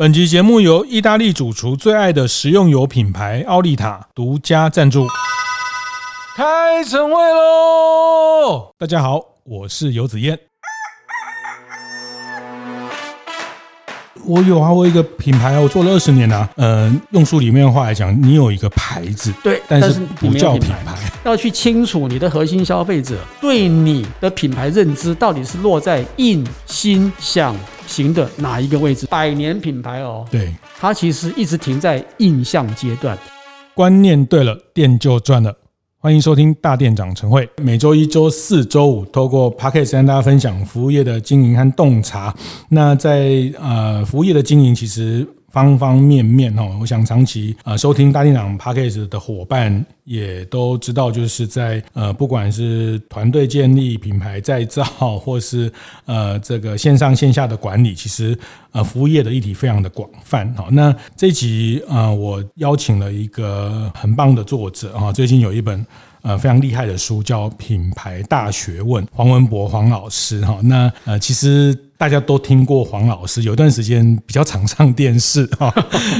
本集节目由意大利主厨最爱的食用油品牌奥利塔独家赞助。开晨会喽！大家好，我是游子彦。我有啊，我有一个品牌啊，我做了二十年啊。嗯、呃，用书里面的话来讲，你有一个牌子，对，但是不叫品牌。要去清楚你的核心消费者对你的品牌认知到底是落在印、心、想。行的哪一个位置？百年品牌哦，对，它其实一直停在印象阶段。观念对了，店就赚了。欢迎收听大店长晨会，每周一、周四、周五，透过 Podcast 跟大家分享服务业的经营和洞察。那在呃服务业的经营，其实。方方面面哈，我想长期呃收听大店长 Podcast 的伙伴也都知道，就是在呃不管是团队建立、品牌再造，或是呃这个线上线下的管理，其实呃服务业的议题非常的广泛哈。那这集呃我邀请了一个很棒的作者哈，最近有一本呃非常厉害的书叫《品牌大学问》，黄文博黄老师哈。那呃其实。大家都听过黄老师，有段时间比较常上电视 哈，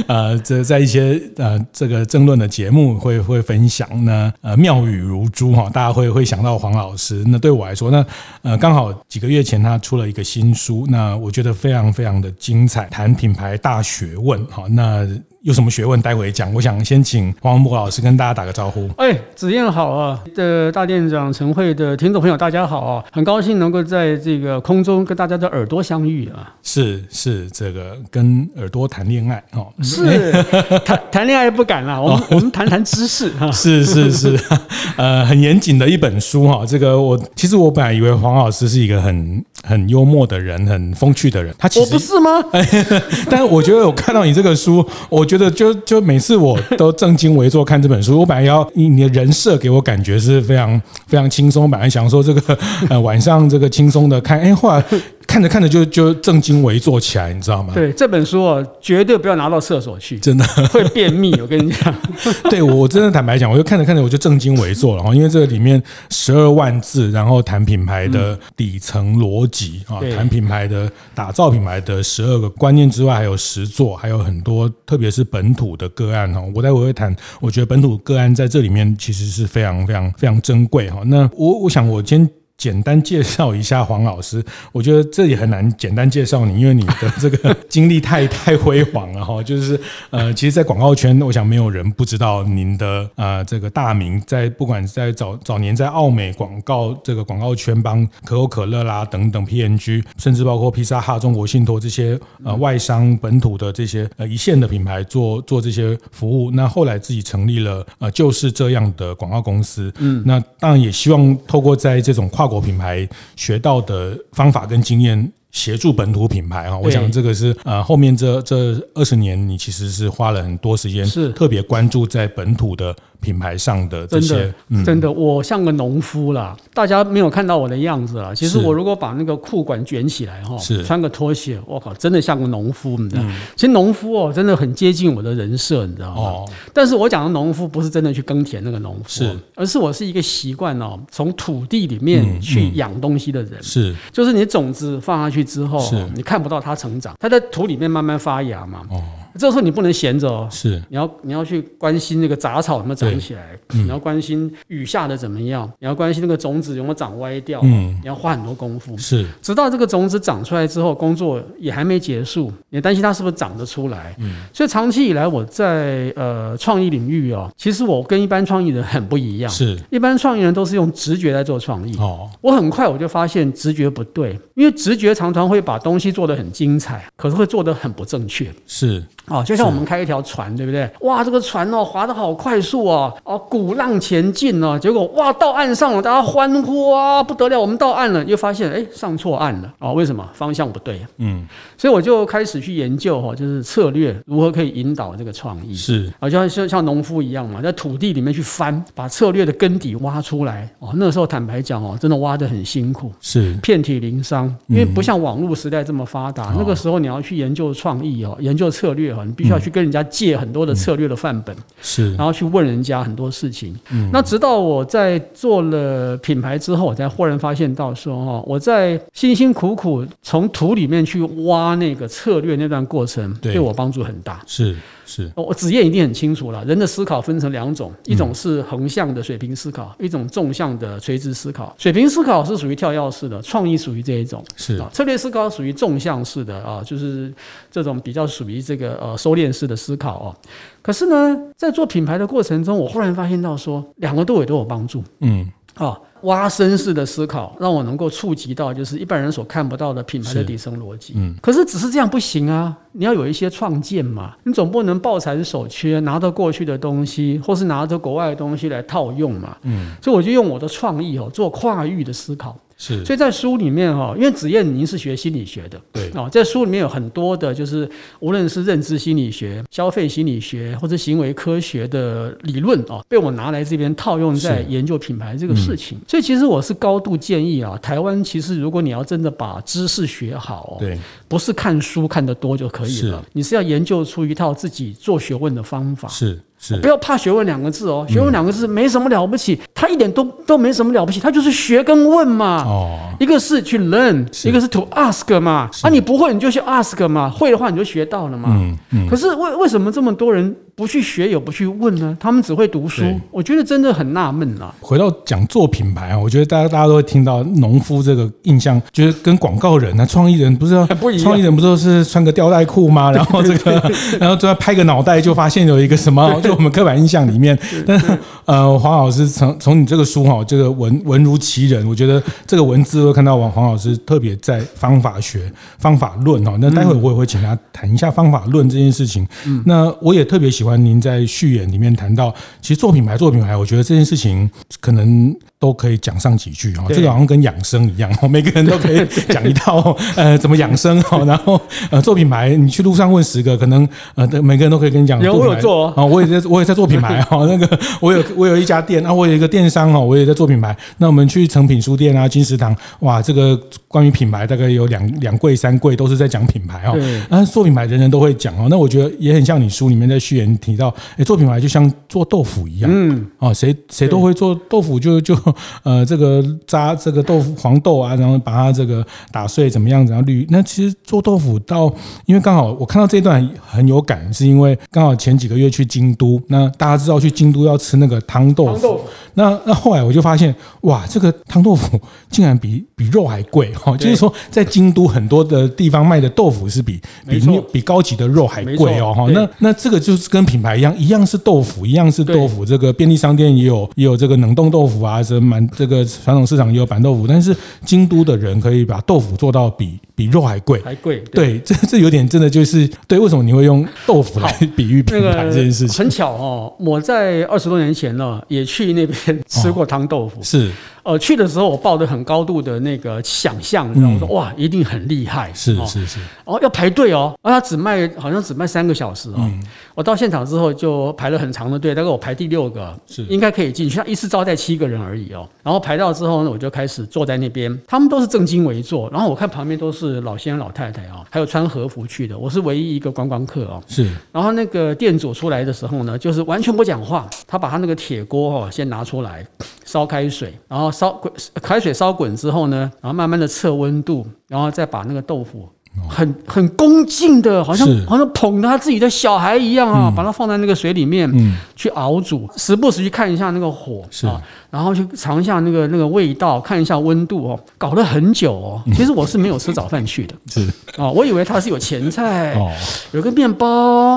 呃，这在一些呃这个争论的节目会会分享呢，呃妙语如珠哈，大家会会想到黄老师。那对我来说，那呃刚好几个月前他出了一个新书，那我觉得非常非常的精彩，谈品牌大学问哈，那。有什么学问？待会讲。我想先请黄文博老师跟大家打个招呼。哎，子燕好啊！的大店长晨会的听众朋友，大家好啊！很高兴能够在这个空中跟大家的耳朵相遇啊！是是，这个跟耳朵谈恋爱哦，是 谈谈恋爱不敢啦，我们我们谈谈知识哈。是 是是，呃，很严谨的一本书哈。这个我其实我本来以为黄老师是一个很很幽默的人，很风趣的人。他其实我不是吗？但是我觉得我看到你这个书，我。觉得就就每次我都正襟危坐看这本书，我本来要你你的人设给我感觉是非常非常轻松，本来想说这个呃晚上这个轻松的看，哎，后来。看着看着就就正襟危坐起来，你知道吗？对，这本书哦，绝对不要拿到厕所去，真的 会便秘。我跟你讲，对我真的坦白讲，我就看着看着我就正襟危坐了哈，因为这个里面十二万字，然后谈品牌的底层逻辑啊，谈品牌的打造品牌的十二个观念之外，还有实作，还有很多特别是本土的个案哈。我待会会谈，我觉得本土个案在这里面其实是非常非常非常珍贵哈。那我我想我今天。简单介绍一下黄老师，我觉得这也很难简单介绍你，因为你的这个经历太太辉煌了哈。就是呃，其实，在广告圈，我想没有人不知道您的呃这个大名，在不管在早早年在澳美广告这个广告圈帮可口可乐啦等等 PNG，甚至包括披萨哈、中国信托这些呃外商本土的这些呃一线的品牌做做这些服务。那后来自己成立了呃就是这样的广告公司。嗯，那当然也希望透过在这种跨。国品牌学到的方法跟经验。协助本土品牌哈，我想这个是呃后面这这二十年，你其实是花了很多时间，是特别关注在本土的品牌上的这些。真的，嗯、真的，我像个农夫啦，大家没有看到我的样子啦。其实我如果把那个裤管卷起来哈，是穿个拖鞋，我靠，真的像个农夫，你知道？嗯、其实农夫哦，真的很接近我的人设，你知道吗？哦。但是我讲的农夫不是真的去耕田那个农夫，是，而是我是一个习惯哦，从土地里面去养东西的人，是，就是你种子放下去。之后，你看不到它成长，它在土里面慢慢发芽嘛。哦。这时候你不能闲着哦，是。你要你要去关心那个杂草有没有长起来，你要关心雨下的怎么样，你要关心那个种子有没有长歪掉，嗯，你要花很多功夫，是。直到这个种子长出来之后，工作也还没结束，你担心它是不是长得出来，嗯，所以长期以来我在呃创意领域哦，其实我跟一般创意人很不一样，是。一般创意人都是用直觉来做创意，哦，我很快我就发现直觉不对，因为直觉常常会把东西做得很精彩，可是会做得很不正确，是。哦，就像我们开一条船，对不对？哇，这个船哦，划得好快速哦，哦，鼓浪前进哦，结果哇，到岸上了，大家欢呼啊，不得了，我们到岸了，又发现哎，上错岸了哦，为什么？方向不对。嗯，所以我就开始去研究哈，就是策略如何可以引导这个创意。是啊，就像像像农夫一样嘛，在土地里面去翻，把策略的根底挖出来。哦，那时候坦白讲哦，真的挖得很辛苦，是遍体鳞伤，因为不像网络时代这么发达。那个时候你要去研究创意哦，研究策略考，你必须要去跟人家借很多的策略的范本，是，然后去问人家很多事情。那直到我在做了品牌之后，我才忽然发现到说哈，我在辛辛苦苦从土里面去挖那个策略那段过程，对我帮助很大。是。是，我子夜一定很清楚了。人的思考分成两种，一种是横向的水平思考，一种纵向的垂直思考。水平思考是属于跳跃式的，创意属于这一种。是啊，策略思考属于纵向式的啊，就是这种比较属于这个呃收敛式的思考哦。可是呢，在做品牌的过程中，我忽然发现到说，两个都也都有帮助。嗯，啊。挖深式的思考，让我能够触及到就是一般人所看不到的品牌的底层逻辑。嗯，可是只是这样不行啊，你要有一些创建嘛，你总不能抱残守缺，拿着过去的东西，或是拿着国外的东西来套用嘛。嗯，所以我就用我的创意哦，做跨域的思考。是，所以在书里面哈，因为子燕您是学心理学的，对。啊，在书里面有很多的，就是无论是认知心理学、消费心理学或者行为科学的理论啊，被我拿来这边套用在研究品牌这个事情。所以其实我是高度建议啊，台湾其实如果你要真的把知识学好，对，不是看书看得多就可以了，你是要研究出一套自己做学问的方法。是。是不要怕学问两个字哦，学问两个字没什么了不起，它一点都都没什么了不起，它就是学跟问嘛。哦，一个是去 learn，一个是 to ask 嘛。啊，你不会你就去 ask 嘛，会的话你就学到了嘛。嗯嗯。可是为为什么这么多人不去学也不去问呢？他们只会读书，我觉得真的很纳闷啊。回到讲做品牌啊，我觉得大家大家都会听到农夫这个印象，就是跟广告人啊、创意人不是 不，创意人不都是穿个吊带裤吗？然后这个，然后就要拍个脑袋就发现有一个什么。我们刻板印象里面，但是呃，黄老师从从你这个书哈，这个文文如其人，我觉得这个文字会看到王黄老师特别在方法学、方法论哈。那待会我也会请他谈一下方法论这件事情。那我也特别喜欢您在序言里面谈到，其实做品牌、做品牌，我觉得这件事情可能。都可以讲上几句哈，这个好像跟养生一样，每个人都可以讲一套 呃怎么养生哈，然后呃做品牌，你去路上问十个，可能呃每个人都可以跟你讲。有我有做啊，我也在我也在做品牌哈，那个我有我有一家店啊，我有一个电商哈，我也在做品牌。那我们去诚品书店啊、金石堂，哇，这个关于品牌大概有两两柜三柜都是在讲品牌哈。那，做品牌人人都会讲哦，那我觉得也很像你书里面在序言提到，哎，做品牌就像做豆腐一样，嗯，哦，谁谁都会做豆腐就就。呃，这个渣这个豆腐黄豆啊，然后把它这个打碎怎么样子，然后滤。那其实做豆腐到，因为刚好我看到这一段很有感，是因为刚好前几个月去京都，那大家知道去京都要吃那个汤豆腐。那那后来我就发现，哇，这个汤豆腐竟然比比肉还贵哈！就是说，在京都很多的地方卖的豆腐是比比比高级的肉还贵哦哈。那那这个就是跟品牌一样，一样是豆腐，一样是豆腐。这个便利商店也有也有这个冷冻豆腐啊，什么蛮这个传统市场也有板豆腐，但是京都的人可以把豆腐做到比比肉还贵，还贵。对，这这有点真的就是对。为什么你会用豆腐来比喻品牌这件事情？很巧哦，我在二十多年前呢，也去那边。吃过汤豆腐、哦、是。呃，去的时候我抱着很高度的那个想象，然后我说哇，一定很厉害，是是是，哦，要排队哦，啊，他只卖好像只卖三个小时哦，我到现场之后就排了很长的队，大概我排第六个，是。应该可以进去，他一次招待七个人而已哦，然后排到之后呢，我就开始坐在那边，他们都是正襟危坐，然后我看旁边都是老先生老太太啊，还有穿和服去的，我是唯一一个观光客哦，是，然后那个店主出来的时候呢，就是完全不讲话，他把他那个铁锅哦先拿出来烧开水，然后。烧滚，开水烧滚之后呢，然后慢慢的测温度，然后再把那个豆腐很很恭敬的，好像好像捧着他自己的小孩一样啊，把它放在那个水里面去熬煮，时不时去看一下那个火啊。然后去尝一下那个那个味道，看一下温度哦，搞了很久哦。其实我是没有吃早饭去的，是啊，我以为他是有前菜，哦，有个面包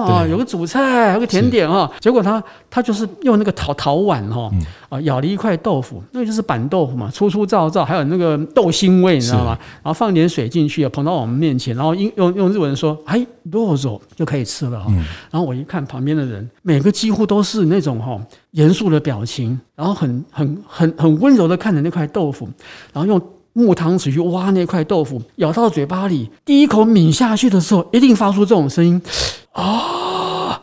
啊，有个主菜，有个甜点啊。结果他他就是用那个陶陶碗哈啊，舀了一块豆腐，那个就是板豆腐嘛，粗粗糙糙，还有那个豆腥味，你知道吗？然后放点水进去，捧到我们面前，然后用用用日文说，哎，どうぞ就可以吃了。然后我一看旁边的人，每个几乎都是那种哈。 严肃的表情，然后很很很很温柔的看着那块豆腐，然后用木汤匙去挖那块豆腐，咬到嘴巴里，第一口抿下去的时候，一定发出这种声音啊！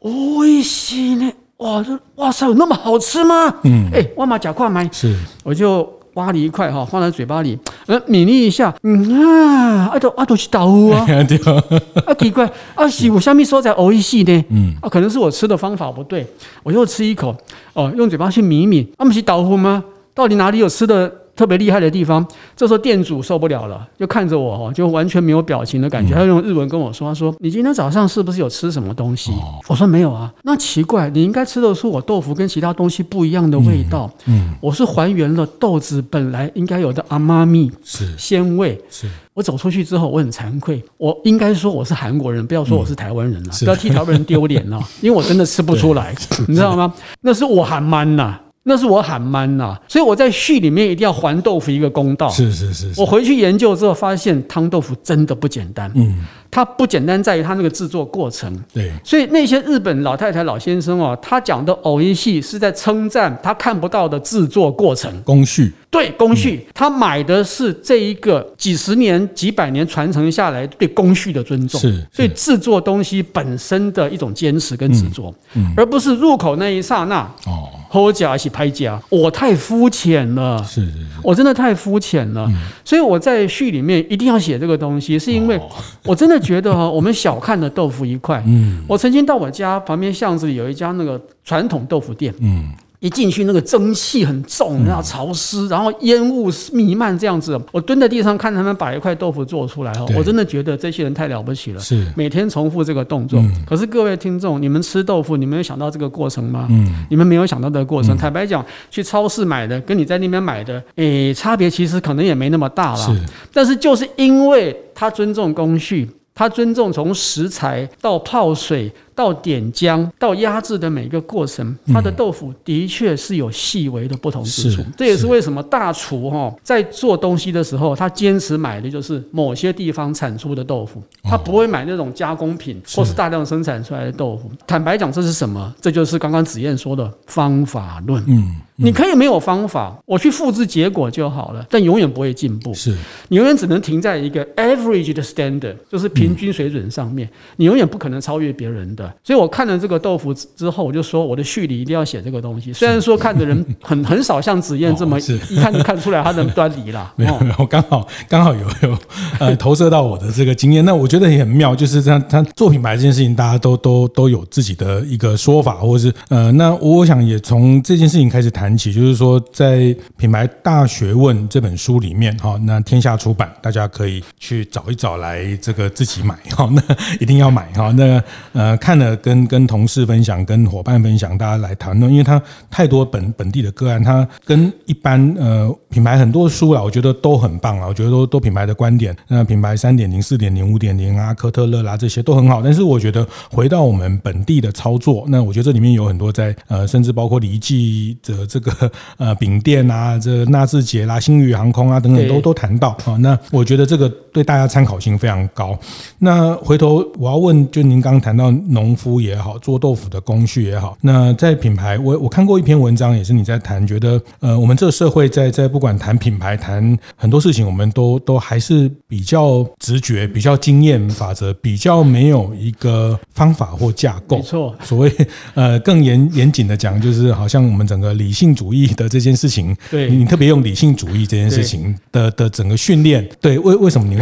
おいしいね，哇，这哇塞，有那么好吃吗？嗯，哎，我嘛吃看麦，是，我就 挖了一块哈，放在嘴巴里，呃，抿了一下，嗯啊，阿都阿都是豆腐啊，啊奇怪，啊是我下面说在熬一细呢，嗯，啊可能是我吃的方法不对，我又吃一口，哦，用嘴巴去抿一抿，啊不是豆腐吗？到底哪里有吃的？特别厉害的地方，这时候店主受不了了，就看着我，就完全没有表情的感觉。他用日文跟我说：“他说你今天早上是不是有吃什么东西？”我说：“没有啊。”那奇怪，你应该吃的是我豆腐跟其他东西不一样的味道。嗯，我是还原了豆子本来应该有的阿妈咪是鲜味。是我走出去之后，我很惭愧，我应该说我是韩国人，不要说我是台湾人了，不要替台湾人丢脸了，因为我真的吃不出来，你知道吗？那是我喊慢呐。那是我喊慢呐，所以我在序里面一定要还豆腐一个公道。是是是，是，我回去研究之后发现汤豆腐真的不简单。嗯。它不简单在于它那个制作过程，对，所以那些日本老太太、老先生哦，他讲的偶一系是在称赞他看不到的制作过程。工序，对工序，他买的是这一个几十年、几百年传承下来对工序的尊重，是所以制作东西本身的一种坚持跟执着，而不是入口那一刹那哦，好假一起拍假，我太肤浅了，是是，我真的太肤浅了，所以我在序里面一定要写这个东西，是因为 我真的。觉得哈，我们小看了豆腐一块。嗯，我曾经到我家旁边巷子里有一家那个传统豆腐店。嗯。一进去，那个蒸汽很重，然后潮湿，然后烟雾弥漫这样子。我蹲在地上看他们把一块豆腐做出来哦，我真的觉得这些人太了不起了。是每天重复这个动作。可是各位听众，你们吃豆腐，你们有想到这个过程吗？嗯，你们没有想到这个过程。坦白讲，去超市买的跟你在那边买的，诶，差别其实可能也没那么大了。是，但是就是因为他尊重工序，他尊重从食材到泡水。到点浆到压制的每一个过程，它的豆腐的确是有细微的不同之处。这也是为什么大厨哈在做东西的时候，他坚持买的就是某些地方产出的豆腐，他不会买那种加工品或是大量生产出来的豆腐。坦白讲，这是什么？这就是刚刚子燕说的方法论。嗯，你可以没有方法，我去复制结果就好了，但永远不会进步。是你永远只能停在一个 average 的 standard，就是平均水准上面，你永远不可能超越别人的。所以我看了这个豆腐之后，我就说我的序里一定要写这个东西。虽然说看的人很很少像子燕这么一看就看出来他的端倪啦。没有没有，刚好刚好有有呃投射到我的这个经验。那我觉得也很妙，就是这样，他做品牌这件事情，大家都都都有自己的一个说法，或者是呃，那我想也从这件事情开始谈起，就是说在《品牌大学问》这本书里面哈，那天下出版，大家可以去找一找来这个自己买哈，那一定要买哈，那呃看。看了跟跟同事分享，跟伙伴分享，大家来谈论，因为他太多本本地的个案，他跟一般呃品牌很多书啊，我觉得都很棒啊，我觉得都都品牌的观点，那品牌三点零、四点零、五点零啊，科特勒啦这些都很好，但是我觉得回到我们本地的操作，那我觉得这里面有很多在呃，甚至包括李记的这个呃饼店啊，这、纳智捷啦、星宇航空啊等等都都谈到啊，那我觉得这个对大家参考性非常高。那回头我要问，就您刚刚谈到农。农夫也好，做豆腐的工序也好，那在品牌，我我看过一篇文章，也是你在谈，觉得呃，我们这个社会在在不管谈品牌，谈很多事情，我们都都还是比较直觉，比较经验法则，比较没有一个方法或架构。没错，所谓呃更严严谨的讲，就是好像我们整个理性主义的这件事情，对你特别用理性主义这件事情的的整个训练，对，为为什么你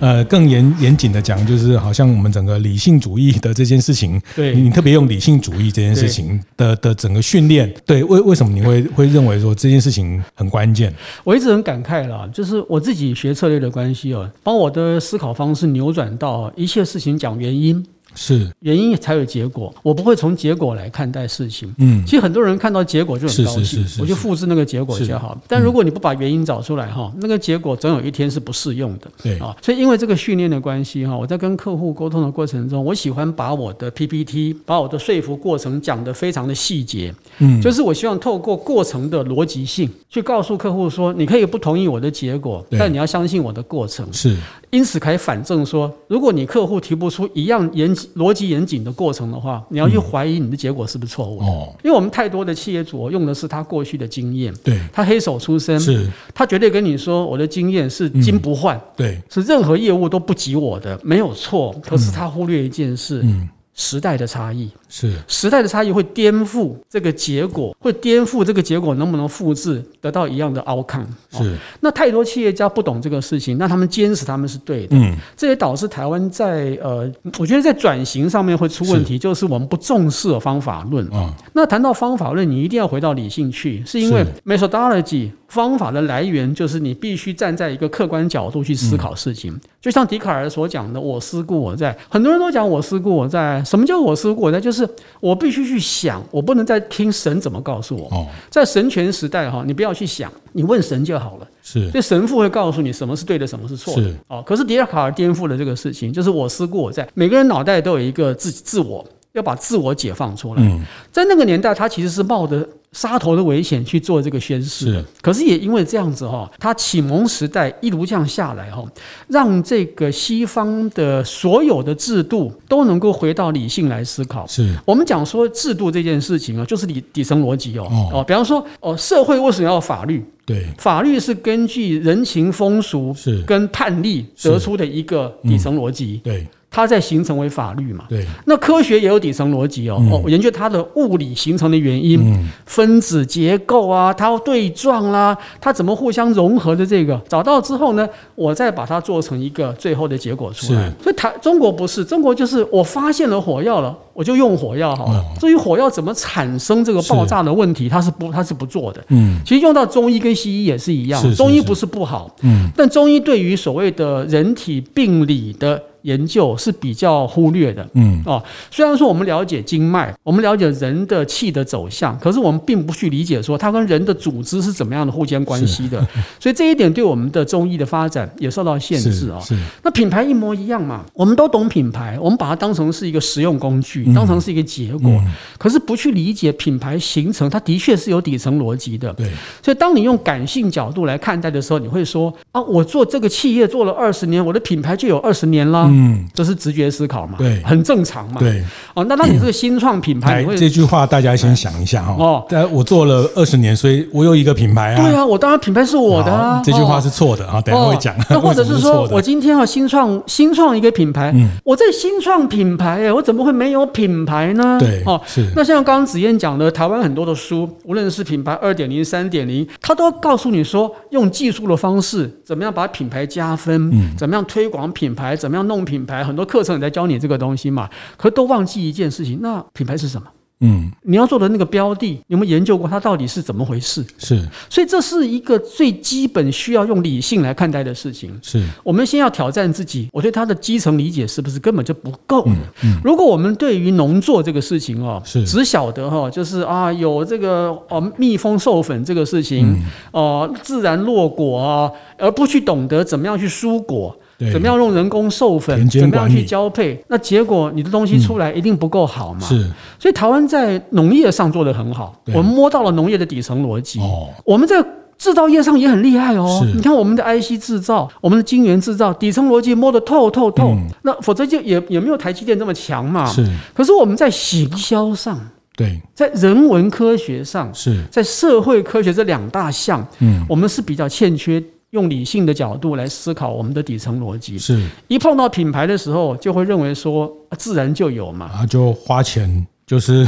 呃，更严严谨的讲，就是好像我们整个理性主义的这件事情，对，你特别用理性主义这件事情的的整个训练，对，为为什么你会会认为说这件事情很关键？我一直很感慨啦，就是我自己学策略的关系哦，把我的思考方式扭转到一切事情讲原因。是原因才有结果。我不会从结果来看待事情。嗯，其实很多人看到结果就很高兴，是是是是我就复制那个结果就好。但如果你不把原因找出来哈，那个结果总有一天是不适用的。对啊，所以因为这个训练的关系哈，我在跟客户沟通的过程中，我喜欢把我的 PPT，把我的说服过程讲得非常的细节。嗯，就是我希望透过过程的逻辑性去告诉客户说，你可以不同意我的结果，但你要相信我的过程。是，因此可以反证说，如果你客户提不出一样严逻辑严谨的过程的话，你要去怀疑你的结果是不是错误。哦，因为我们太多的企业主用的是他过去的经验，对，他黑手出身，是，他绝对跟你说我的经验是金不换，对，是任何业务都不及我的，没有错。可是他忽略一件事，嗯。时代的差异。是。时代的差异会颠覆这个结果，会颠覆这个结果能不能复制得到一样的 outcome？是。那太多企业家不懂这个事情，那他们坚持他们是对的，嗯，这也导致台湾在呃，我觉得在转型上面会出问题，就是我们不重视方法论。啊。那谈到方法论，你一定要回到理性去，是因为 methodology。方法的来源就是你必须站在一个客观角度去思考事情，嗯、就像笛卡尔所讲的“我思故我在”。很多人都讲“我思故我在”，什么叫“我思故我在”？就是我必须去想，我不能再听神怎么告诉我。哦，在神权时代哈，你不要去想，你问神就好了。是，所以神父会告诉你什么是对的，什么是错的。哦，可是笛卡尔颠覆了这个事情，就是“我思故我在”。每个人脑袋都有一个自自我，要把自我解放出来。嗯、在那个年代，他其实是冒着。杀头的危险去做这个宣誓，是。可是也因为这样子哈，他启蒙时代一路这样下来哈，让这个西方的所有的制度都能够回到理性来思考。是我们讲说制度这件事情啊，就是底底层逻辑哦哦，比方说哦，社会为什么要法律？对，法律是根据人情风俗是跟判例得出的一个底层逻辑。对。它在形成为法律嘛？对。那科学也有底层逻辑哦。哦，研究它的物理形成的原因，分子结构啊，它对撞啦，它怎么互相融合的这个，找到之后呢，我再把它做成一个最后的结果出来。所以台中国不是，中国就是我发现了火药了，我就用火药好了。至于火药怎么产生这个爆炸的问题，它是不，它是不做的。嗯。其实用到中医跟西医也是一样，中医不是不好，嗯，但中医对于所谓的人体病理的。研究是比较忽略的，嗯。哦，虽然说我们了解经脉，我们了解人的气的走向，可是我们并不去理解说它跟人的组织是怎么样的互相关系的，所以这一点对我们的中医的发展也受到限制啊。那品牌一模一样嘛，我们都懂品牌，我们把它当成是一个实用工具，当成是一个结果，可是不去理解品牌形成，它的确是有底层逻辑的。对，所以当你用感性角度来看待的时候，你会说啊，我做这个企业做了二十年，我的品牌就有二十年了。嗯，这是直觉思考嘛？对，很正常嘛。对，哦，那当你这个新创品牌，这句话大家先想一下哈。哦，但我做了二十年，所以我有一个品牌啊。对啊，我当然品牌是我的啊。这句话是错的啊，等下会讲。那或者是说我今天要新创新创一个品牌，我这新创品牌哎，我怎么会没有品牌呢？对，哦，是。那像刚刚子燕讲的，台湾很多的书，无论是品牌二点零、三点零，它都告诉你说，用技术的方式，怎么样把品牌加分，怎么样推广品牌，怎么样弄品牌，很多课程也在教你这个东西嘛，可都忘记一件事情，那品牌是什么？嗯，你要做的那个标的，有没有研究过它到底是怎么回事？是，所以这是一个最基本需要用理性来看待的事情。是，我们先要挑战自己，我对它的基层理解是不是根本就不够？嗯嗯。如果我们对于农作这个事情哦，是只晓得哈，就是啊有这个哦蜜蜂授粉这个事情，哦自然落果啊，而不去懂得怎么样去疏果。怎么样用人工授粉？怎么样去交配？那结果你的东西出来一定不够好嘛？是。所以台湾在农业上做得很好，我们摸到了农业的底层逻辑。哦。我们在制造业上也很厉害哦。你看我们的 IC 制造，我们的晶圆制造，底层逻辑摸得透透透。那否则就也也没有台积电这么强嘛。是。可是我们在行销上，对，在人文科学上，是在社会科学这两大项，嗯，我们是比较欠缺。用理性的角度来思考我们的底层逻辑，是。一碰到品牌的时候，就会认为说自然就有嘛，啊，就花钱就是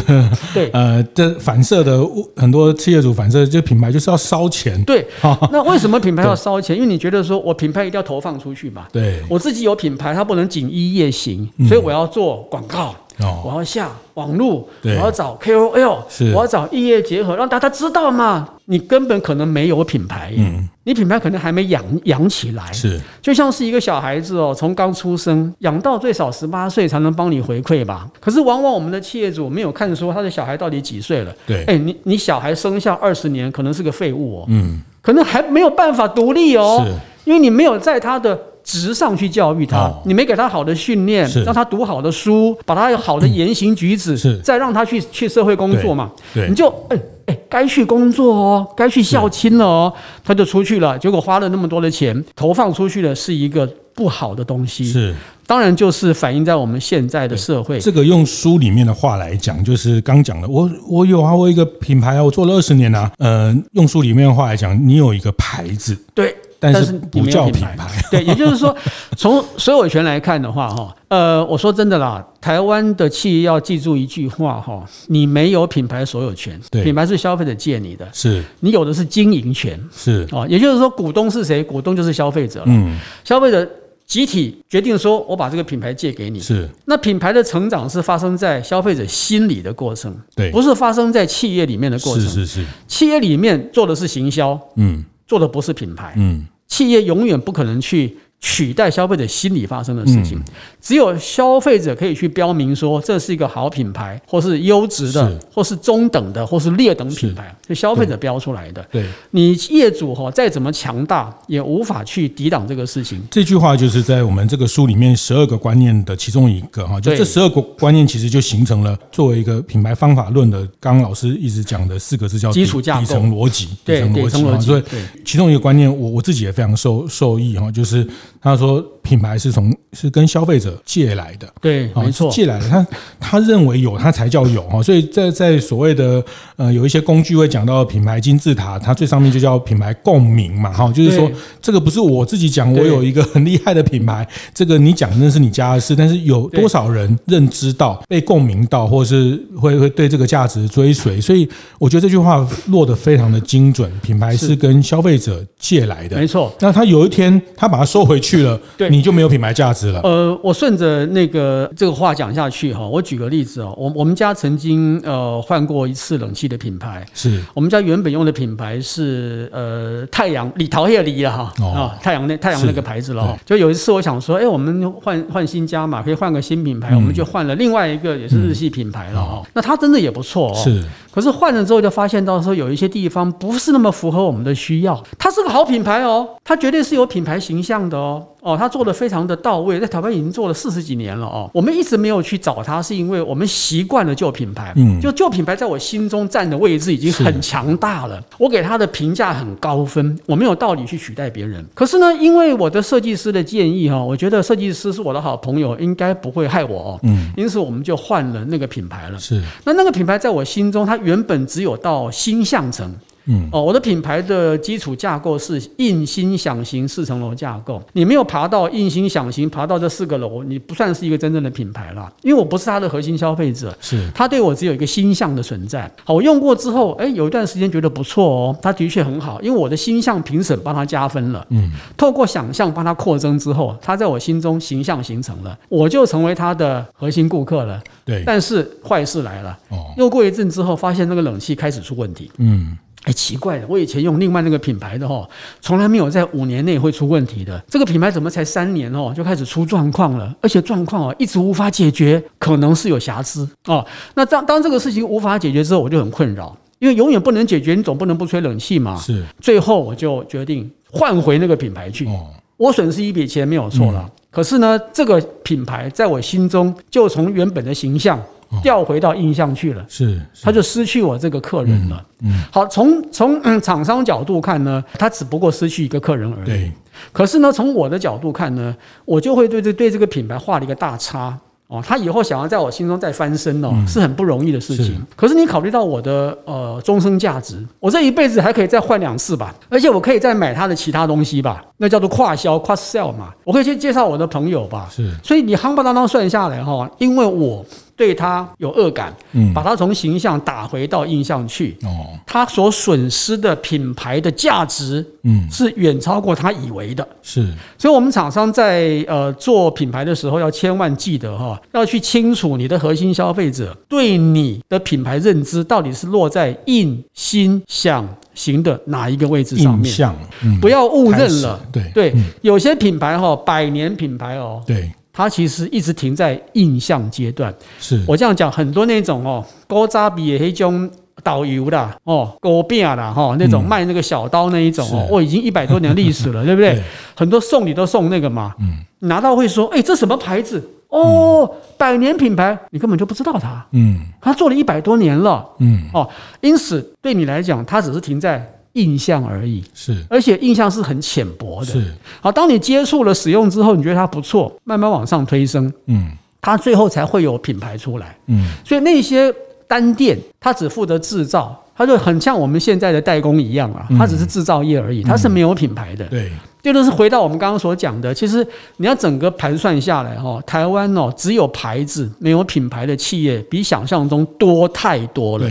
对，呃，这反射的很多企业主反射，就品牌就是要烧钱，对，那为什么品牌要烧钱？因为你觉得说我品牌一定要投放出去嘛，对，我自己有品牌，它不能锦衣夜行，所以我要做广告。哦，我要下网络，我要找 KOL，我要找异业结合，让大家知道嘛。你根本可能没有品牌，嗯，你品牌可能还没养养起来，是，就像是一个小孩子哦，从刚出生养到最少十八岁才能帮你回馈吧。可是往往我们的企业主没有看说他的小孩到底几岁了，对，哎，你你小孩生下二十年可能是个废物哦，嗯，可能还没有办法独立哦，是，因为你没有在他的。直上去教育他，哦、你没给他好的训练，让他读好的书，把他有好的言行举止，是再让他去去社会工作嘛？对，对你就哎哎，该去工作哦，该去孝亲了哦，他就出去了，结果花了那么多的钱投放出去的是一个不好的东西。是，当然就是反映在我们现在的社会。这个用书里面的话来讲，就是刚讲的，我我有啊，我有一个品牌啊，我做了二十年啊，呃，用书里面的话来讲，你有一个牌子，对。但是不叫品牌，对，也就是说，从所有权来看的话，哈，呃，我说真的啦，台湾的企业要记住一句话，哈，你没有品牌所有权，对，品牌是消费者借你的，是你有的是经营权，是啊，也就是说，股东是谁？股东就是消费者，嗯，消费者集体决定说，我把这个品牌借给你，是，那品牌的成长是发生在消费者心理的过程，对，不是发生在企业里面的过程，是是是，企业里面做的是行销，嗯。做的不是品牌，嗯，企业永远不可能去取代消费者心理发生的事情，嗯、只有消费者可以去标明说，这是一个好品牌，或是优质的，是或是中等的，或是劣等品牌，是消费者标出来的。对，你业主哈再怎么强大，也无法去抵挡这个事情。这句话就是在我们这个书里面十二个观念的其中一个哈，就这十二个观念其实就形成了作为一个品牌方法论的，刚刚老师一直讲的四个字叫基础架构、底层逻辑、对底层逻辑。所以其中一个观念，我我自己也非常受受益哈，就是。他说：“品牌是从是跟消费者借来的，对，没错，借来的。他他认为有，他才叫有哈。所以在在所谓的呃，有一些工具会讲到品牌金字塔，它最上面就叫品牌共鸣嘛，哈，就是说这个不是我自己讲，我有一个很厉害的品牌，这个你讲那是你家的事，但是有多少人认知到、被共鸣到，或是会会对这个价值追随？所以我觉得这句话落得非常的精准，品牌是跟消费者借来的，没错。那他有一天他把它收回去。”去了，对，你就没有品牌价值了。呃，我顺着那个这个话讲下去哈，我举个例子哦，我我们家曾经呃换过一次冷气的品牌，是我们家原本用的品牌是呃太阳李桃叶梨了哈啊太阳那太阳那个牌子了。就有一次我想说，哎，我们换换新家嘛，可以换个新品牌，我们就换了另外一个也是日系品牌了哈。那它真的也不错哦，是。可是换了之后就发现到时候有一些地方不是那么符合我们的需要。它是个好品牌哦，它绝对是有品牌形象的哦。哦，它做的非常的到位，在台湾已经做了四十几年了哦。我们一直没有去找它，是因为我们习惯了旧品牌。嗯，就旧品牌在我心中占的位置已经很强大了。我给他的评价很高分，我没有道理去取代别人。可是呢，因为我的设计师的建议哈，我觉得设计师是我的好朋友，应该不会害我哦。嗯，因此我们就换了那个品牌了。是，那那个品牌在我心中，它原本只有到新象城。嗯哦，我的品牌的基础架构是印心想行四层楼架构。你没有爬到印心想行，爬到这四个楼，你不算是一个真正的品牌了。因为我不是它的核心消费者，是它对我只有一个心象的存在。好，我用过之后，哎，有一段时间觉得不错哦，它的确很好，因为我的心象评审帮它加分了。嗯，透过想象帮它扩增之后，它在我心中形象形成了，我就成为它的核心顾客了。对，但是坏事来了，哦，又过一阵之后，发现那个冷气开始出问题。嗯。哎，奇怪了，我以前用另外那个品牌的哈，从来没有在五年内会出问题的。这个品牌怎么才三年哦就开始出状况了？而且状况哦一直无法解决，可能是有瑕疵哦。那当当这个事情无法解决之后，我就很困扰，因为永远不能解决，你总不能不吹冷气嘛。是。最后我就决定换回那个品牌去。哦。我损失一笔钱没有错了，可是呢，这个品牌在我心中就从原本的形象。调回到印象去了，是，他就失去我这个客人了。嗯，好，从从嗯厂商角度看呢，他只不过失去一个客人而已。对，可是呢，从我的角度看呢，我就会对这对这个品牌画了一个大叉。哦，他以后想要在我心中再翻身哦，是很不容易的事情。是，可是你考虑到我的呃终身价值，我这一辈子还可以再换两次吧，而且我可以再买他的其他东西吧，那叫做跨销 （cross sell） 嘛，我可以去介绍我的朋友吧。是，所以你夯不啷当算下来哈，因为我。对他有恶感，嗯，把他从形象打回到印象去，哦，他所损失的品牌的价值，嗯，是远超过他以为的，是，所以，我们厂商在呃做品牌的时候，要千万记得哈，要去清楚你的核心消费者对你的品牌认知到底是落在印、心、想、行的哪一个位置上面，嗯、不要误认了，对对，嗯、有些品牌哈，百年品牌哦，对。它其实一直停在印象阶段。是我这样讲，很多那种哦，高扎比的那种导游啦，哦，狗饼啦，哈，那种卖那个小刀那一种哦，哦，已经一百多年历史了，对不对？很多送礼都送那个嘛。嗯。拿到会说，哎，这什么牌子？哦，百年品牌，你根本就不知道它。嗯。它做了一百多年了。嗯。哦，因此对你来讲，它只是停在。印象而已，是，而且印象是很浅薄的。是，好，当你接触了使用之后，你觉得它不错，慢慢往上推升，嗯，它最后才会有品牌出来，嗯，所以那些单店，它只负责制造，它就很像我们现在的代工一样啊，它只是制造业而已，它是没有品牌的。对，这就是回到我们刚刚所讲的，其实你要整个盘算下来哈，台湾哦，只有牌子没有品牌的企业，比想象中多太多了。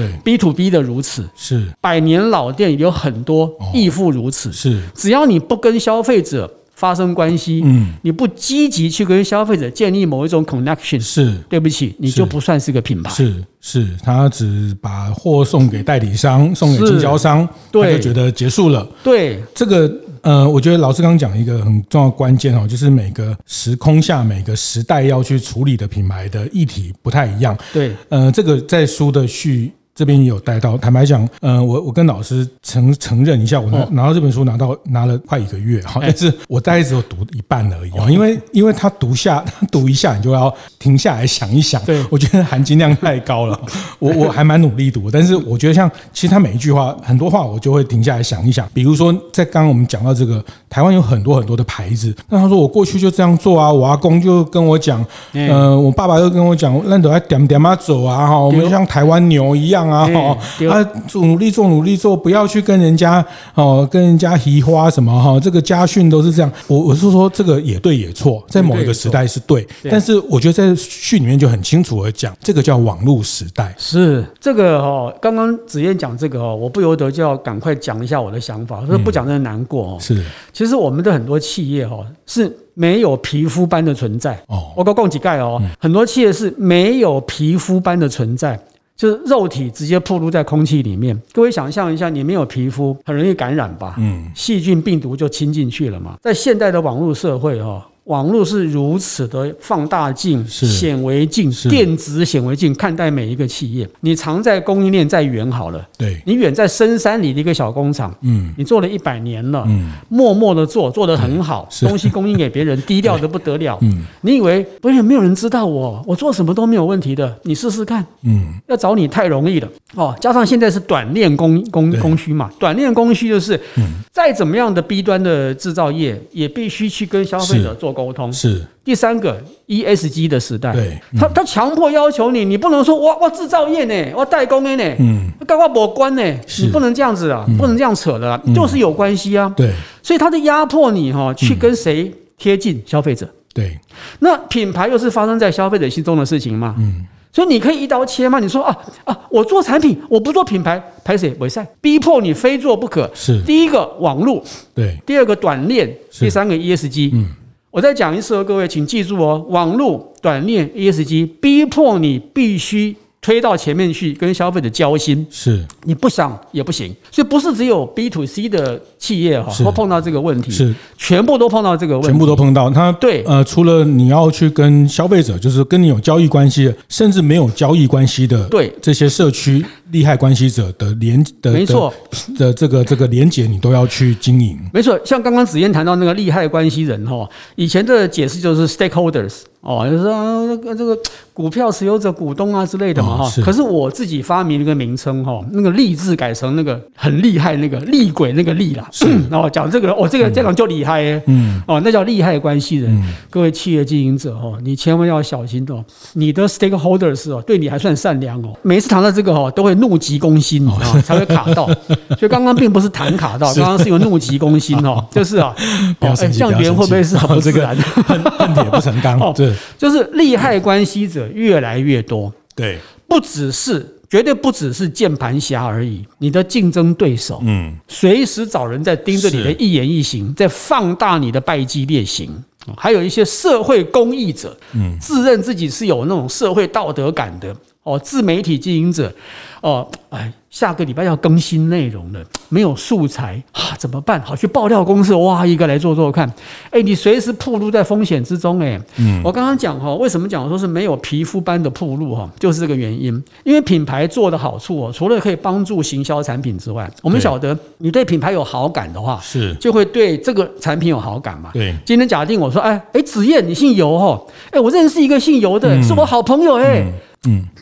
对。，B to B 的如此是，百年老店有很多亦复如此，是。只要你不跟消费者发生关系，嗯，你不积极去跟消费者建立某一种 connection，是，对不起，你就不算是个品牌。是是，他只把货送给代理商，送给经销商，对，就觉得结束了。对，这个呃，我觉得老师刚刚讲一个很重要关键哦，就是每个时空下每个时代要去处理的品牌的议题不太一样。对，呃，这个在书的序。这边也有带到，坦白讲，呃，我我跟老师承承认一下，我拿拿到这本书拿到拿了快一个月，好，但是我大概只有读一半而已啊，因为因为他读下 读一下，你就要停下来想一想，对，我觉得含金量太高了，我我还蛮努力读，但是我觉得像其实他每一句话很多话我就会停下来想一想，比如说在刚刚我们讲到这个台湾有很多很多的牌子，那他说我过去就这样做啊，我阿公就跟我讲，呃，我爸爸就跟我讲，那都要点点啊走啊，哈，我们像台湾牛一样。啊，哦，啊，做努力做努力做，不要去跟人家哦，跟人家移花什么哈，这个家训都是这样。我我是说这个也对也错，在某一个时代是对，但是我觉得在序里面就很清楚的讲，这个叫网络时代。是这个哦，刚刚子燕讲这个哦，我不由得就要赶快讲一下我的想法，说不讲真的难过哦。是，其实我们的很多企业哦是没有皮肤般的存在哦。我告诉几盖哦，很多企业是没有皮肤般的存在。就是肉体直接暴露在空气里面，各位想象一下，你没有皮肤，很容易感染吧？嗯，细菌病毒就侵进去了嘛。在现代的网络社会，哈。网络是如此的放大镜、显微镜、电子显微镜看待每一个企业。你藏在供应链再远好了，对，你远在深山里的一个小工厂，嗯，你做了一百年了，嗯，默默的做，做得很好，东西供应给别人，低调的不得了，嗯，你以为不是没有人知道我，我做什么都没有问题的，你试试看，嗯，要找你太容易了。哦。加上现在是短链供供供需嘛，短链供需就是，嗯，再怎么样的 B 端的制造业也必须去跟消费者做。沟通。是。第三个 ESG 的时代，对，他他强迫要求你，你不能说我我制造业呢，我代工呢，嗯，跟我无关呢，你不能这样子啊，不能这样扯的，就是有关系啊，对，所以他就压迫你哈，去跟谁贴近消费者，对，那品牌又是发生在消费者心中的事情嘛，嗯，所以你可以一刀切吗？你说啊啊，我做产品，我不做品牌，拍谁？为赛，逼迫你非做不可，是。第一个网络，对，第二个短链，第三个 ESG，嗯。我再讲一次哦，各位，请记住哦，网络、短链、ESG，逼迫你必须。推到前面去跟消费者交心，是。你不想也不行，所以不是只有 B to C 的企业哈，会碰到这个问题，是。全部都碰到这个问题，全部都碰到。他对。呃，除了你要去跟消费者，就是跟你有交易关系的，甚至没有交易关系的，对。这些社区利害关系者的连的没错的这个这个连结，你都要去经营。没错，像刚刚子嫣谈到那个利害关系人哈，以前的解释就是 stakeholders。哦，就是说那个这个股票持有者、股东啊之类的嘛哈。可是我自己发明了一个名称哈，那个“利”字改成那个很厉害那个“厉鬼”那个“厉”啦。然后 讲这个，哦，这个这种就厉害耶。嗯。哦，那叫利害关系人。各位企业经营者哦，你千万要小心哦。你的 stakeholders 哦，对你还算善良哦。每一次谈到这个哦，都会怒急攻心，你知道吗？才会卡到。所以刚刚并不是弹卡到，刚刚是因为怒急攻心哦，就是啊，哎，这样别人会不会是很不自然？恨恨铁不成钢 哦，对，就是利害关系者越来越多。对，不只是。绝对不只是键盘侠而已，你的竞争对手，嗯，随时找人在盯着你的一言一行，在放大你的败绩劣行，还有一些社会公益者，嗯，自认自己是有那种社会道德感的哦，自媒体经营者，哦，哎。下个礼拜要更新内容了，没有素材啊，怎么办？好，去爆料公司，哇，一个来做做看。哎，你随时暴露在风险之中，哎，嗯，我刚刚讲哈，为什么讲说是没有皮肤般的暴露哈，就是这个原因。因为品牌做的好处哦，除了可以帮助行销产品之外，我们晓得你对品牌有好感的话，是就会对这个产品有好感嘛。对，今天假定我说，哎哎，子燕，你姓尤哈，哎，我认识一个姓尤的，是我好朋友，哎。嗯，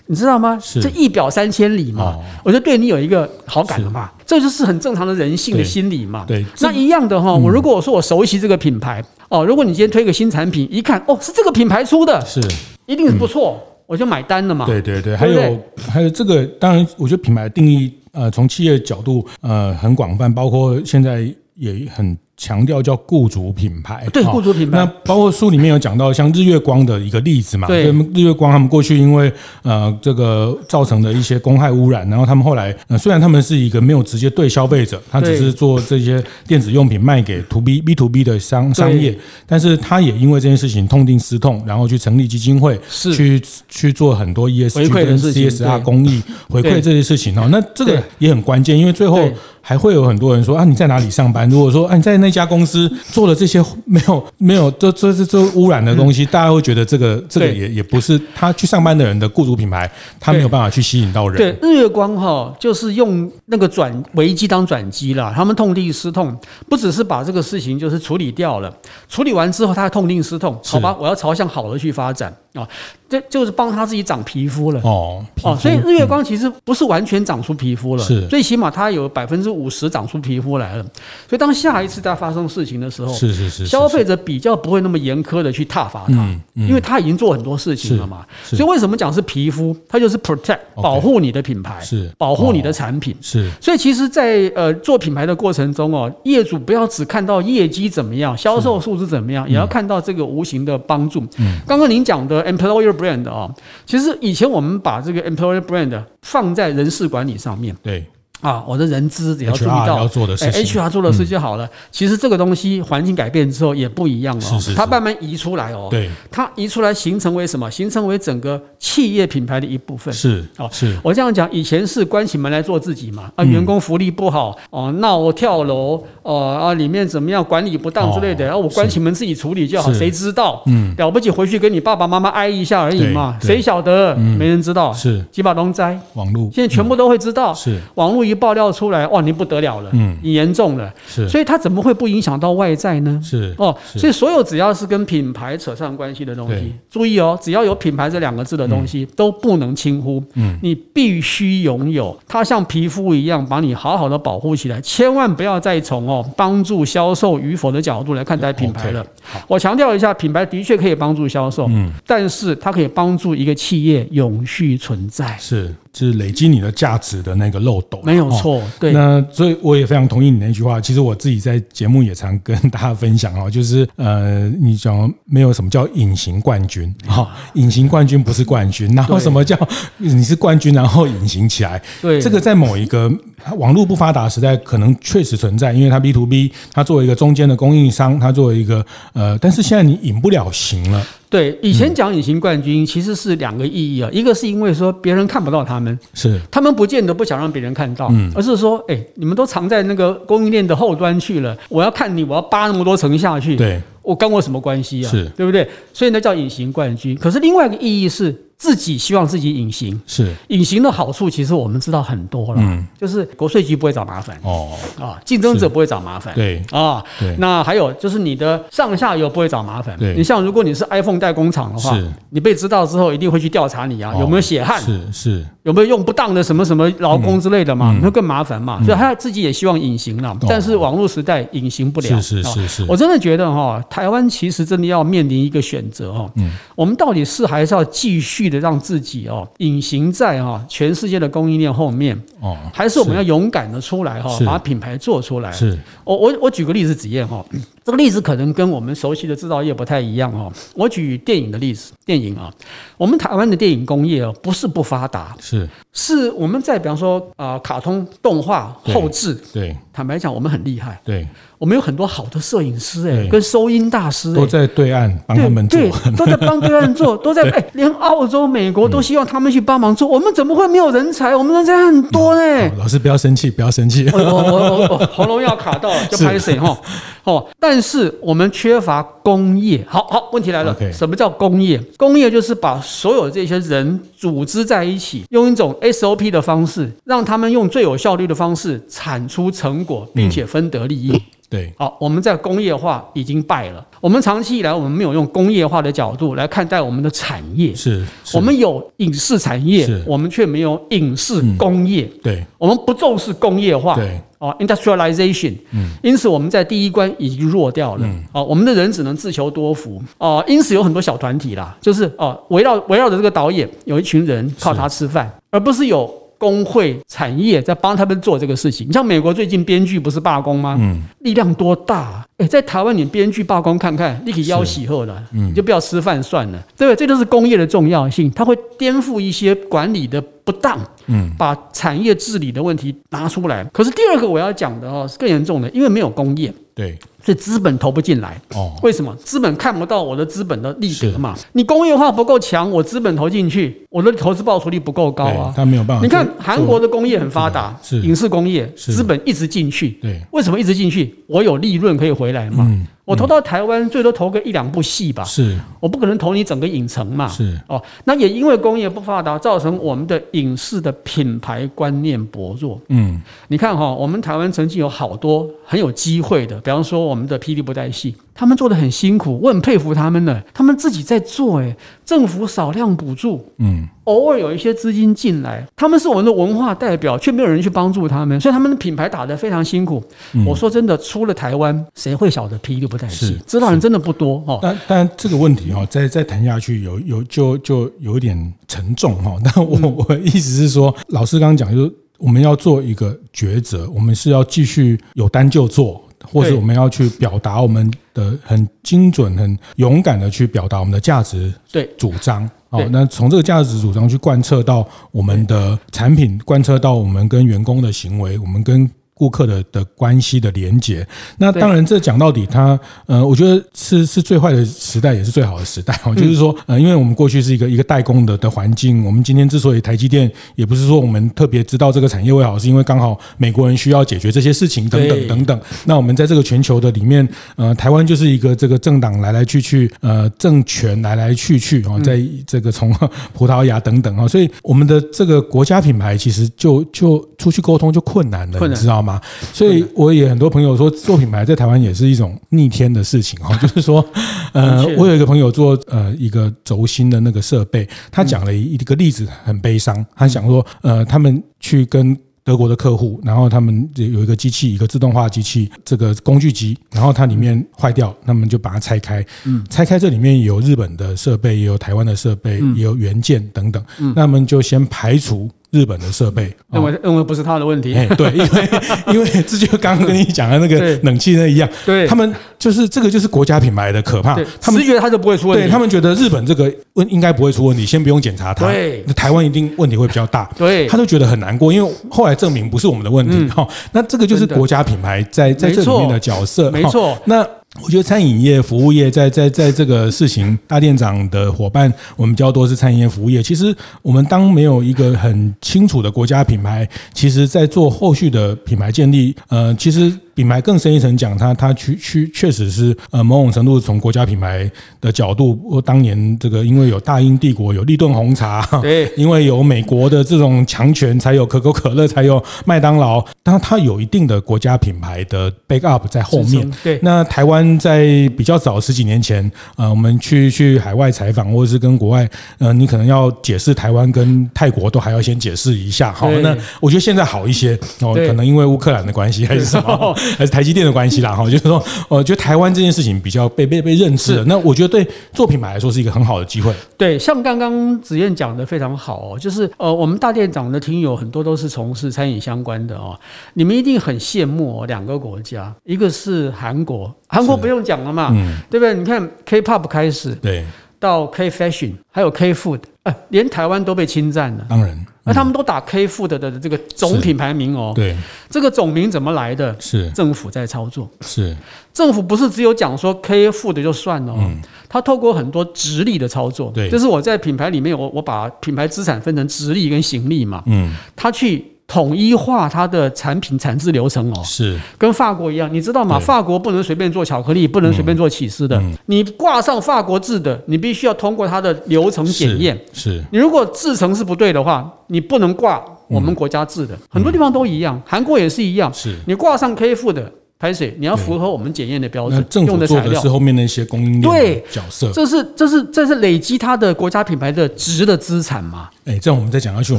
你知道吗？是。这一表三千里嘛，哦、我就对你有一个好感了嘛，这就是很正常的人性的心理嘛。对，那一样的哈，我如果我说我熟悉这个品牌、嗯、哦，如果你今天推个新产品，一看哦是这个品牌出的，是。一定是不错，嗯、我就买单了嘛。对对对，还有对？对还有这个，当然我觉得品牌的定义呃，从企业角度呃很广泛，包括现在也很。强调叫雇主品牌，对雇主品牌。那包括书里面有讲到像日月光的一个例子嘛？对，日月光他们过去因为呃这个造成的一些公害污染，然后他们后来呃虽然他们是一个没有直接对消费者，他只是做这些电子用品卖给 to B B to B 的商商业，但是他也因为这件事情痛定思痛，然后去成立基金会，是去去做很多 ESG 跟 CSR 公益回馈这些事情哦。那这个也很关键，因为最后。还会有很多人说啊，你在哪里上班？如果说啊，你在那家公司做了这些没有没有这这这这污染的东西，大家会觉得这个这个也也不是他去上班的人的雇主品牌，他没有办法去吸引到人。对，日月光哈，就是用那个转危机当转机了。他们痛定思痛，不只是把这个事情就是处理掉了，处理完之后他还痛定思痛，好吧，我要朝向好的去发展啊。这就是帮他自己长皮肤了哦哦，所以日月光其实不是完全长出皮肤了，是最起码它有百分之五十长出皮肤来了。所以当下一次再发生事情的时候，是是是，消费者比较不会那么严苛的去挞伐他，因为他已经做很多事情了嘛。所以为什么讲是皮肤？它就是 protect 保护你的品牌，是保护你的产品，是。所以其实，在呃做品牌的过程中哦，业主不要只看到业绩怎么样，销售数字怎么样，也要看到这个无形的帮助。嗯，刚刚您讲的 employer。brand 啊，其实以前我们把这个 employer brand 放在人事管理上面，对。啊，我的人资也要注意到，要做的事情，HR 做的事就好了。其实这个东西环境改变之后也不一样哦，它慢慢移出来哦。对，它移出来形成为什么？形成为整个企业品牌的一部分。是哦，是我这样讲，以前是关起门来做自己嘛，啊，员工福利不好哦，闹跳楼哦啊，里面怎么样管理不当之类的，然后我关起门自己处理就好，谁知道？嗯，了不起回去跟你爸爸妈妈挨一下而已嘛，谁晓得？没人知道。是几把龙灾，网络现在全部都会知道。是网络。一爆料出来，哇，你不得了了，嗯，你严重了，是，所以它怎么会不影响到外在呢？是哦，所以所有只要是跟品牌扯上关系的东西，注意哦，只要有品牌这两个字的东西都不能轻忽，嗯，你必须拥有。它，像皮肤一样把你好好的保护起来，千万不要再从哦帮助销售与否的角度来看待品牌了。我强调一下，品牌的确可以帮助销售，嗯，但是它可以帮助一个企业永续存在，是。是累积你的价值的那个漏斗，没有错。对，那所以我也非常同意你那句话。其实我自己在节目也常跟大家分享哦，就是呃，你讲没有什么叫隐形冠军哈，隐形冠军不是冠军。然后什么叫你是冠军，然后隐形起来？对，这个在某一个网络不发达时代，可能确实存在，因为它 B to B，它作为一个中间的供应商，它作为一个呃，但是现在你隐不了形了。对，以前讲隐形冠军其实是两个意义啊，一个是因为说别人看不到他们，是他们不见得不想让别人看到，而是说，哎，你们都藏在那个供应链的后端去了，我要看你，我要扒那么多层下去，对，我跟我什么关系啊？是，对不对？所以那叫隐形冠军。可是另外一个意义是。自己希望自己隐形，是。隐形的好处，其实我们知道很多了，嗯，就是国税局不会找麻烦。哦，啊，竞争者不会找麻烦，对。啊，对，那还有就是你的上下游不会找麻烦，对，你像如果你是 iPhone 代工厂的话，你被知道之后一定会去调查你啊，有没有血汗，是是。有没有用不当的什么什么劳工之类的嘛？那更麻烦嘛。所以他自己也希望隐形了，但是网络时代隐形不了。是是是是。我真的觉得哈，台湾其实真的要面临一个选择哈。嗯。我们到底是还是要继续的让自己哦隐形在哈全世界的供应链后面哦，还是我们要勇敢的出来哈，把品牌做出来？是。我我我举个例子，子燕哈。这个例子可能跟我们熟悉的制造业不太一样哦。我举电影的例子，电影啊，我们台湾的电影工业哦，不是不发达，是是我们在比方说啊，卡通动画后置，对，坦白讲，我们很厉害，对。我们有很多好的摄影师哎，跟收音大师都在对岸帮他们做，都在帮对岸做，都在哎，连澳洲、美国都希望他们去帮忙做。我们怎么会没有人才？我们人才很多呢。老师不要生气，不要生气。我我我 喉咙要卡到了，就拍谁哈？哦，但是我们缺乏工业。好好，问题来了，什么叫工业？工业就是把所有这些人组织在一起，用一种 SOP 的方式，让他们用最有效率的方式产出成果，并且分得利益。对，好，我们在工业化已经败了。我们长期以来，我们没有用工业化的角度来看待我们的产业。是，我们有影视产业，我们却没有影视工业。对，我们不重视工业化。对，哦，industrialization。嗯，因此我们在第一关已经弱掉了。嗯，哦，我们的人只能自求多福。哦，因此有很多小团体啦，就是哦，围绕围绕着这个导演，有一群人靠他吃饭，而不是有。工会产业在帮他们做这个事情。你像美国最近编剧不是罢工吗？嗯，力量多大啊？诶，在台湾你编剧罢工看看，你可以要喜贺了，嗯，你就不要吃饭算了，对不对？这就是工业的重要性，它会颠覆一些管理的不当，嗯，把产业治理的问题拿出来。可是第二个我要讲的哦，是更严重的，因为没有工业，对。所以资本投不进来哦？为什么？资本看不到我的资本的利得嘛？你工业化不够强，我资本投进去，我的投资报酬率不够高啊。他没有办法。你看韩国的工业很发达，是影视工业，资本一直进去。对，为什么一直进去？我有利润可以回来嘛？我投到台湾，最多投个一两部戏吧。是，我不可能投你整个影城嘛。是哦，那也因为工业不发达，造成我们的影视的品牌观念薄弱。嗯，你看哈，我们台湾曾经有好多很有机会的，比方说我们的霹雳布袋戏。他们做的很辛苦，我很佩服他们呢。他们自己在做，哎，政府少量补助，嗯，偶尔有一些资金进来，他们是我们的文化代表，却没有人去帮助他们，所以他们的品牌打得非常辛苦。嗯、我说真的，出了台湾，谁会晓得霹雳布袋戏？知道人真的不多哦。但但这个问题哈，再再谈下去有有就就有一点沉重哈。但我我的意思是说，老师刚刚讲就是我们要做一个抉择，我们是要继续有单就做。或者我们要去表达我们的很精准、很勇敢的去表达我们的价值对主张。好，那从这个价值主张去贯彻到我们的产品，贯彻到我们跟员工的行为，我们跟。顾客的的关系的连接，那当然这讲到底，它呃，我觉得是是最坏的时代，也是最好的时代哦。就是说，呃，因为我们过去是一个一个代工的的环境，我们今天之所以台积电，也不是说我们特别知道这个产业会好，是因为刚好美国人需要解决这些事情等等等等。那我们在这个全球的里面，呃，台湾就是一个这个政党来来去去，呃，政权来来去去啊，在这个从葡萄牙等等啊，所以我们的这个国家品牌其实就就出去沟通就困难了，你知道吗？所以我也很多朋友说，做品牌在台湾也是一种逆天的事情哈。就是说，呃，我有一个朋友做呃一个轴心的那个设备，他讲了一个例子，很悲伤。他想说，呃，他们去跟德国的客户，然后他们有一个机器，一个自动化机器，这个工具机，然后它里面坏掉，他们就把它拆开，嗯，拆开这里面有日本的设备，也有台湾的设备，也有元件等等，那么就先排除。日本的设备，认为认为不是他的问题。对，因为因为这就刚刚跟你讲的那个冷气那一样，对，他们就是这个就是国家品牌的可怕。他们觉得他就不会出问题，对，他们觉得日本这个问应该不会出问题，先不用检查它。对，台湾一定问题会比较大。对，他就觉得很难过，因为后来证明不是我们的问题。哈，那这个就是国家品牌在在这里面的角色。没错，那。我觉得餐饮业、服务业在在在这个事情，大店长的伙伴，我们比较多是餐饮业、服务业。其实我们当没有一个很清楚的国家品牌，其实在做后续的品牌建立，呃，其实。品牌更深一层讲，它它去去确实是呃某种程度从国家品牌的角度，我当年这个因为有大英帝国，有立顿红茶，对，因为有美国的这种强权，才有可口可乐，才有麦当劳，当它有一定的国家品牌的 backup 在后面。对，那台湾湾在比较早十几年前，呃，我们去去海外采访，或者是跟国外，呃，你可能要解释台湾跟泰国都还要先解释一下。好，那我觉得现在好一些哦，可能因为乌克兰的关系还是什么，还是台积电的关系啦。哈，就是说，我觉得台湾这件事情比较被被被认知了。那我觉得对做品牌来说是一个很好的机会。对，像刚刚子燕讲的非常好哦，就是呃，我们大店长的听友很多都是从事餐饮相关的哦，你们一定很羡慕哦，两个国家，一个是韩国，韩国不用讲了嘛，嗯、对不对？你看 K-pop 开始，对，到 K-fashion，还有 K-food，哎，连台湾都被侵占了。当然，那、嗯、他们都打 K-food 的这个总品牌名哦，对，这个总名怎么来的？是。政府在操作，是。政府不是只有讲说 K-food 就算了，嗯，他透过很多直立的操作，对，就是我在品牌里面，我我把品牌资产分成直立跟行立嘛，嗯，他去。统一化它的产品产制流程哦，是跟法国一样，你知道吗？法国不能随便做巧克力，不能随便做起司的。你挂上法国制的，你必须要通过它的流程检验。是你如果制成是不对的话，你不能挂我们国家制的。很多地方都一样，韩国也是一样。是你挂上 K 负的。排水，你要符合我们检验的标准。政府做的是后面那些供应链的角色，这是这是这是累积它的国家品牌的值的资产嘛？哎，这样我们再讲下去，我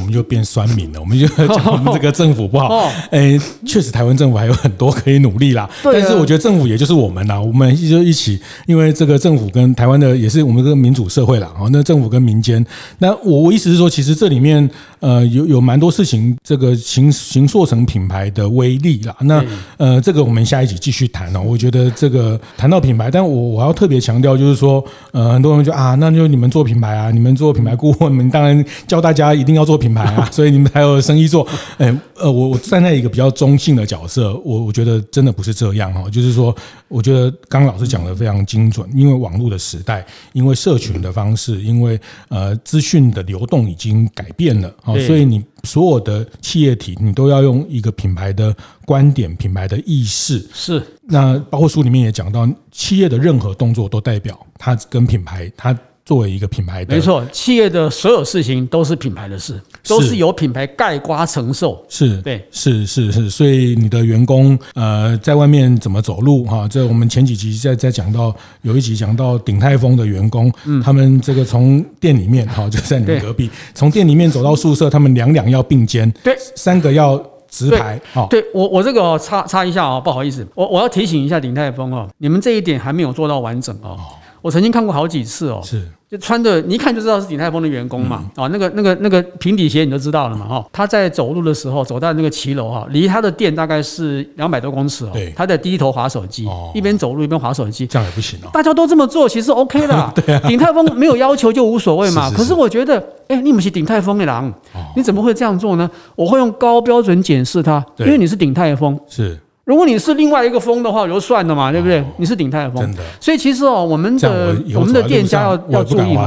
们就变酸民了。我们就 讲我们这个政府不好。哎，确实台湾政府还有很多可以努力啦。但是我觉得政府也就是我们啦，我们就一起，因为这个政府跟台湾的也是我们这个民主社会啦。哦，那政府跟民间，那我我意思是说，其实这里面呃有有蛮多事情，这个形形塑成品牌的威力啦。那呃，这个我们。下一集继续谈哦，我觉得这个谈到品牌，但我我要特别强调，就是说，呃，很多人就啊，那就你们做品牌啊，你们做品牌顾问，你们当然教大家一定要做品牌啊，所以你们才有生意做。哎，呃，我我站在一个比较中性的角色，我我觉得真的不是这样哈，就是说，我觉得刚刚老师讲的非常精准，因为网络的时代，因为社群的方式，因为呃资讯的流动已经改变了，哦，所以你。所有的企业体，你都要用一个品牌的观点、品牌的意识。是。那包括书里面也讲到，企业的任何动作都代表它跟品牌，它作为一个品牌的。没错，企业的所有事情都是品牌的事，都是由品牌盖瓜承受。是。对。是是是，所以你的员工呃，在外面怎么走路哈？这我们前几集在在讲到，有一集讲到鼎泰丰的员工，嗯，他们这个从店里面哈，就在你们隔壁，从店里面走到宿舍，他们两两要并肩，对，三个要直排。好，对我我这个插插一下啊，不好意思，我我要提醒一下鼎泰丰哦，你们这一点还没有做到完整哦。我曾经看过好几次哦，是。就穿的，你一看就知道是鼎泰丰的员工嘛，啊，那个那个那个平底鞋你都知道了嘛，哈，他在走路的时候走到那个骑楼哈，离他的店大概是两百多公尺哦，他在低头划手机，一边走路一边划手机，这样也不行哦。大家都这么做，其实 OK 的，对啊，鼎泰丰没有要求就无所谓嘛。可是我觉得，哎，你们是鼎泰丰的人，你怎么会这样做呢？我会用高标准检视他，因为你是鼎泰丰，是。如果你是另外一个风的话，就算了嘛，对不对？你是鼎泰风，真的。所以其实哦，我们的我们的店家要要注意嘛。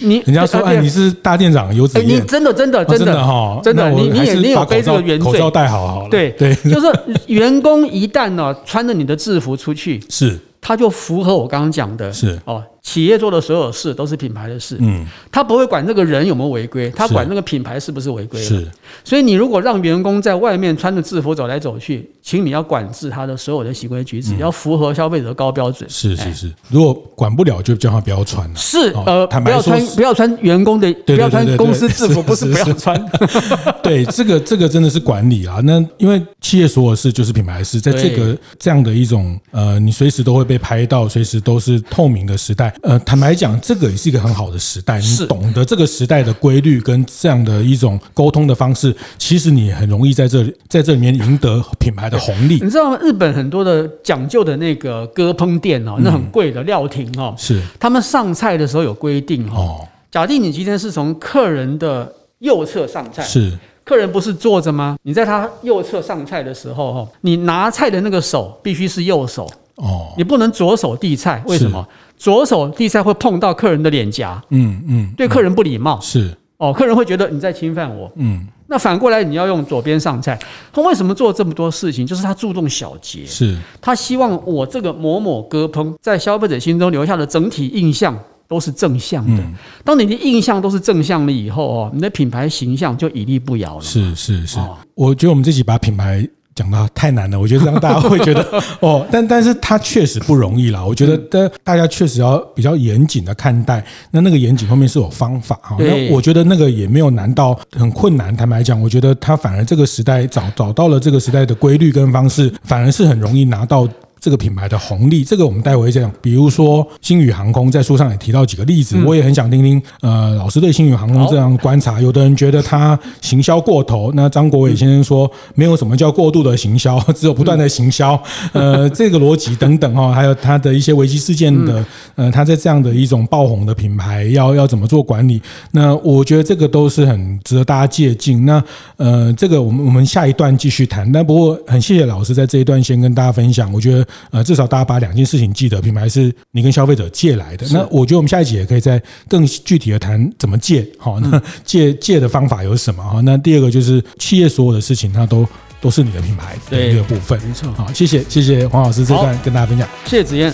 你人家说哎，你是大店长有经验，你真的真的真的哈，真的，你你也你有背这个原罪，口罩戴好好了。对对，就是员工一旦呢穿着你的制服出去，是他就符合我刚刚讲的，是哦。企业做的所有事都是品牌的事，嗯，他不会管这个人有没有违规，他管那个品牌是不是违规。是，所以你如果让员工在外面穿着制服走来走去，请你要管制他的所有的行为举止，要符合消费者的高标准。是是是，如果管不了，就叫他不要穿了。是，呃，不要穿，不要穿员工的，不要穿公司制服，不是不要穿。对，这个这个真的是管理啊。那因为企业所有事就是品牌的事，在这个这样的一种呃，你随时都会被拍到，随时都是透明的时代。呃，坦白讲，这个也是一个很好的时代。你懂得这个时代的规律跟这样的一种沟通的方式，其实你很容易在这里在这里面赢得品牌的红利。你知道吗？日本很多的讲究的那个割烹店哦，那很贵的料亭哦，是他们上菜的时候有规定哦。假定你今天是从客人的右侧上菜，是客人不是坐着吗？你在他右侧上菜的时候，哈，你拿菜的那个手必须是右手哦，你不能左手递菜，为什么？左手递菜会碰到客人的脸颊，嗯嗯，对客人不礼貌，是。哦，客人会觉得你在侵犯我，嗯，那反过来你要用左边上菜，他为什么做这么多事情？就是他注重小节，是。他希望我这个某某割烹在消费者心中留下的整体印象都是正向的。当你的印象都是正向了以后哦，你的品牌形象就屹立不摇了。是是是，我觉得我们自己把品牌讲到太难了，我觉得这样大家会觉得 哦，但但是它确实不容易啦。我觉得大大家确实要比较严谨的看待。那那个严谨后面是有方法哈。那我觉得那个也没有难到很困难。坦白讲，我觉得他反而这个时代找找到了这个时代的规律跟方式，反而是很容易拿到。这个品牌的红利，这个我们待会会讲。比如说星宇航空，在书上也提到几个例子，我也很想听听。呃，老师对星宇航空这样观察，有的人觉得它行销过头，那张国伟先生说没有什么叫过度的行销，只有不断的行销。呃，这个逻辑等等哈，还有它的一些危机事件的，呃，它在这样的一种爆红的品牌要要怎么做管理？那我觉得这个都是很值得大家借鉴。那呃，这个我们我们下一段继续谈。但不过很谢谢老师在这一段先跟大家分享，我觉得。呃，至少大家把两件事情记得，品牌是你跟消费者借来的。那我觉得我们下一集也可以再更具体的谈怎么借。好，那 借借的方法有什么？哈，那第二个就是企业所有的事情，它都都是你的品牌的一个部分。没错。好，谢谢谢谢黄老师这段跟大家分享。谢谢子燕。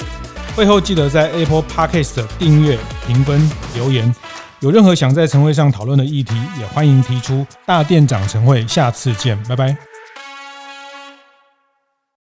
会后记得在 Apple Podcast 订阅、评分、留言。有任何想在晨会上讨论的议题，也欢迎提出。大店长晨会，下次见，拜拜。